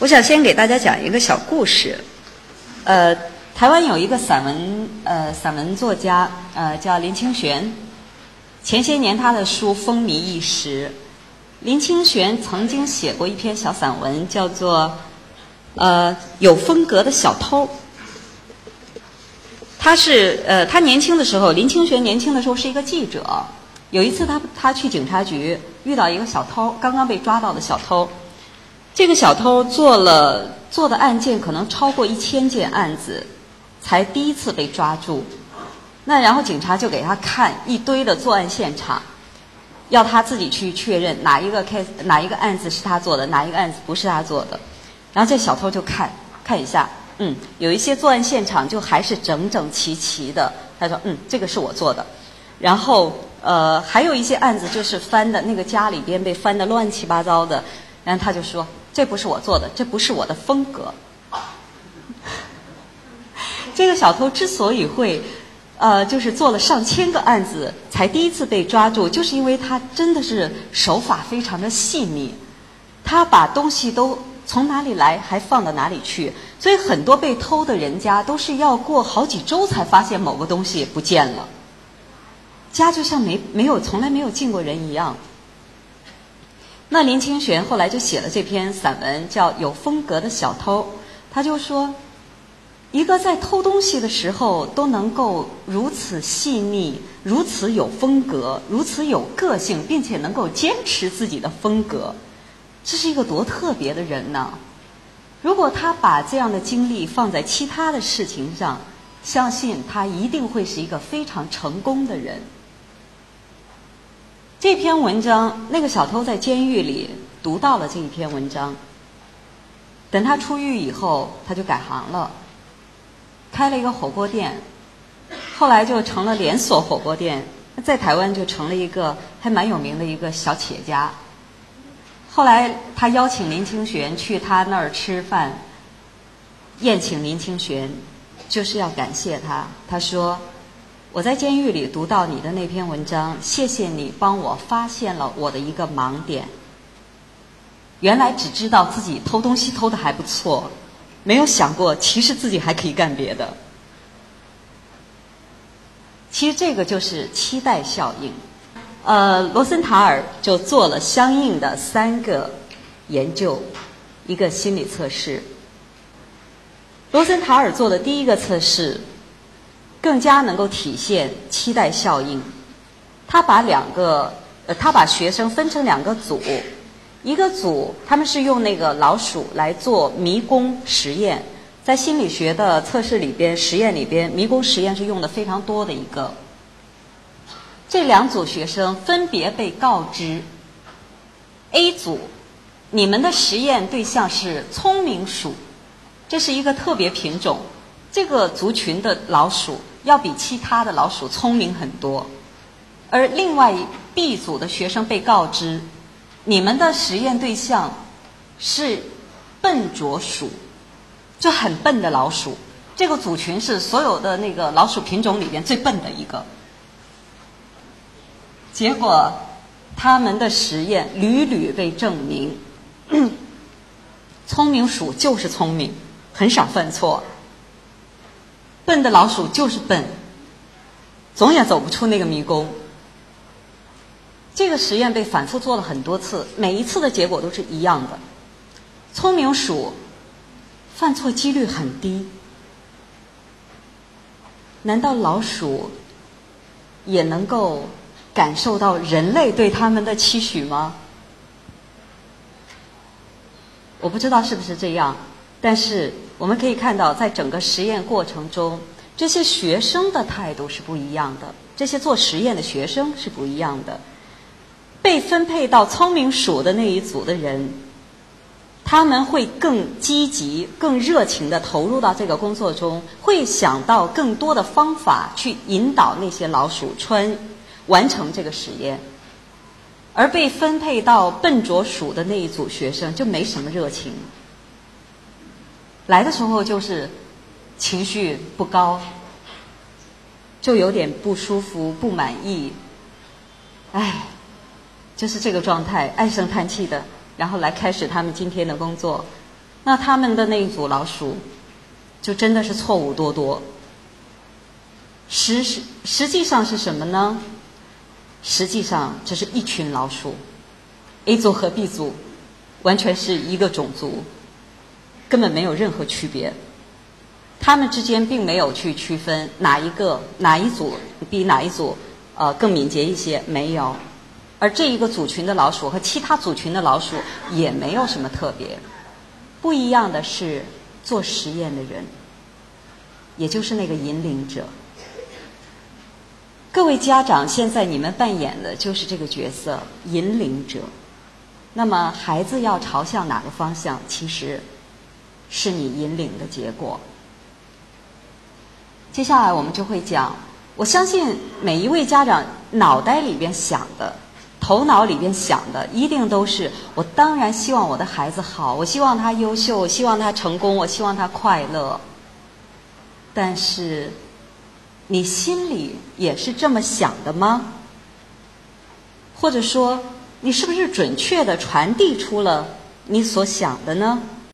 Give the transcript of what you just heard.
我想先给大家讲一个小故事。呃，台湾有一个散文呃散文作家呃叫林清玄，前些年他的书风靡一时。林清玄曾经写过一篇小散文，叫做《呃有风格的小偷》。他是呃他年轻的时候，林清玄年轻的时候是一个记者。有一次他他去警察局遇到一个小偷，刚刚被抓到的小偷。这个小偷做了做的案件可能超过一千件案子，才第一次被抓住。那然后警察就给他看一堆的作案现场，要他自己去确认哪一个 case 哪一个案子是他做的，哪一个案子不是他做的。然后这小偷就看看一下，嗯，有一些作案现场就还是整整齐齐的。他说，嗯，这个是我做的。然后呃，还有一些案子就是翻的那个家里边被翻的乱七八糟的。然后他就说。这不是我做的，这不是我的风格。这个小偷之所以会，呃，就是做了上千个案子才第一次被抓住，就是因为他真的是手法非常的细腻，他把东西都从哪里来还放到哪里去，所以很多被偷的人家都是要过好几周才发现某个东西不见了，家就像没没有从来没有进过人一样。那林清玄后来就写了这篇散文，叫《有风格的小偷》。他就说，一个在偷东西的时候都能够如此细腻、如此有风格、如此有个性，并且能够坚持自己的风格，这是一个多特别的人呢？如果他把这样的精力放在其他的事情上，相信他一定会是一个非常成功的人。这篇文章，那个小偷在监狱里读到了这一篇文章。等他出狱以后，他就改行了，开了一个火锅店，后来就成了连锁火锅店，在台湾就成了一个还蛮有名的一个小企业家。后来他邀请林清玄去他那儿吃饭，宴请林清玄，就是要感谢他。他说。我在监狱里读到你的那篇文章，谢谢你帮我发现了我的一个盲点。原来只知道自己偷东西偷的还不错，没有想过其实自己还可以干别的。其实这个就是期待效应。呃，罗森塔尔就做了相应的三个研究，一个心理测试。罗森塔尔做的第一个测试。更加能够体现期待效应。他把两个，呃，他把学生分成两个组，一个组他们是用那个老鼠来做迷宫实验，在心理学的测试里边、实验里边，迷宫实验是用的非常多的一个。这两组学生分别被告知。：A 组，你们的实验对象是聪明鼠，这是一个特别品种，这个族群的老鼠。要比其他的老鼠聪明很多，而另外 B 组的学生被告知，你们的实验对象是笨拙鼠，就很笨的老鼠。这个组群是所有的那个老鼠品种里边最笨的一个。结果，他们的实验屡屡被证明，聪明鼠就是聪明，很少犯错。笨的老鼠就是笨，总也走不出那个迷宫。这个实验被反复做了很多次，每一次的结果都是一样的。聪明鼠犯错几率很低。难道老鼠也能够感受到人类对他们的期许吗？我不知道是不是这样，但是。我们可以看到，在整个实验过程中，这些学生的态度是不一样的。这些做实验的学生是不一样的。被分配到聪明鼠的那一组的人，他们会更积极、更热情地投入到这个工作中，会想到更多的方法去引导那些老鼠穿完成这个实验。而被分配到笨拙鼠的那一组学生就没什么热情。来的时候就是情绪不高，就有点不舒服、不满意，唉，就是这个状态，唉声叹气的，然后来开始他们今天的工作。那他们的那一组老鼠，就真的是错误多多。实实实际上是什么呢？实际上这是一群老鼠，A 组和 B 组完全是一个种族，根本没有任何区别。他们之间并没有去区分哪一个哪一组比哪一组呃更敏捷一些，没有。而这一个组群的老鼠和其他组群的老鼠也没有什么特别，不一样的是做实验的人，也就是那个引领者。各位家长，现在你们扮演的就是这个角色——引领者。那么，孩子要朝向哪个方向，其实是你引领的结果。接下来我们就会讲，我相信每一位家长脑袋里边想的。头脑里边想的一定都是我当然希望我的孩子好，我希望他优秀，我希望他成功，我希望他快乐。但是，你心里也是这么想的吗？或者说，你是不是准确的传递出了你所想的呢？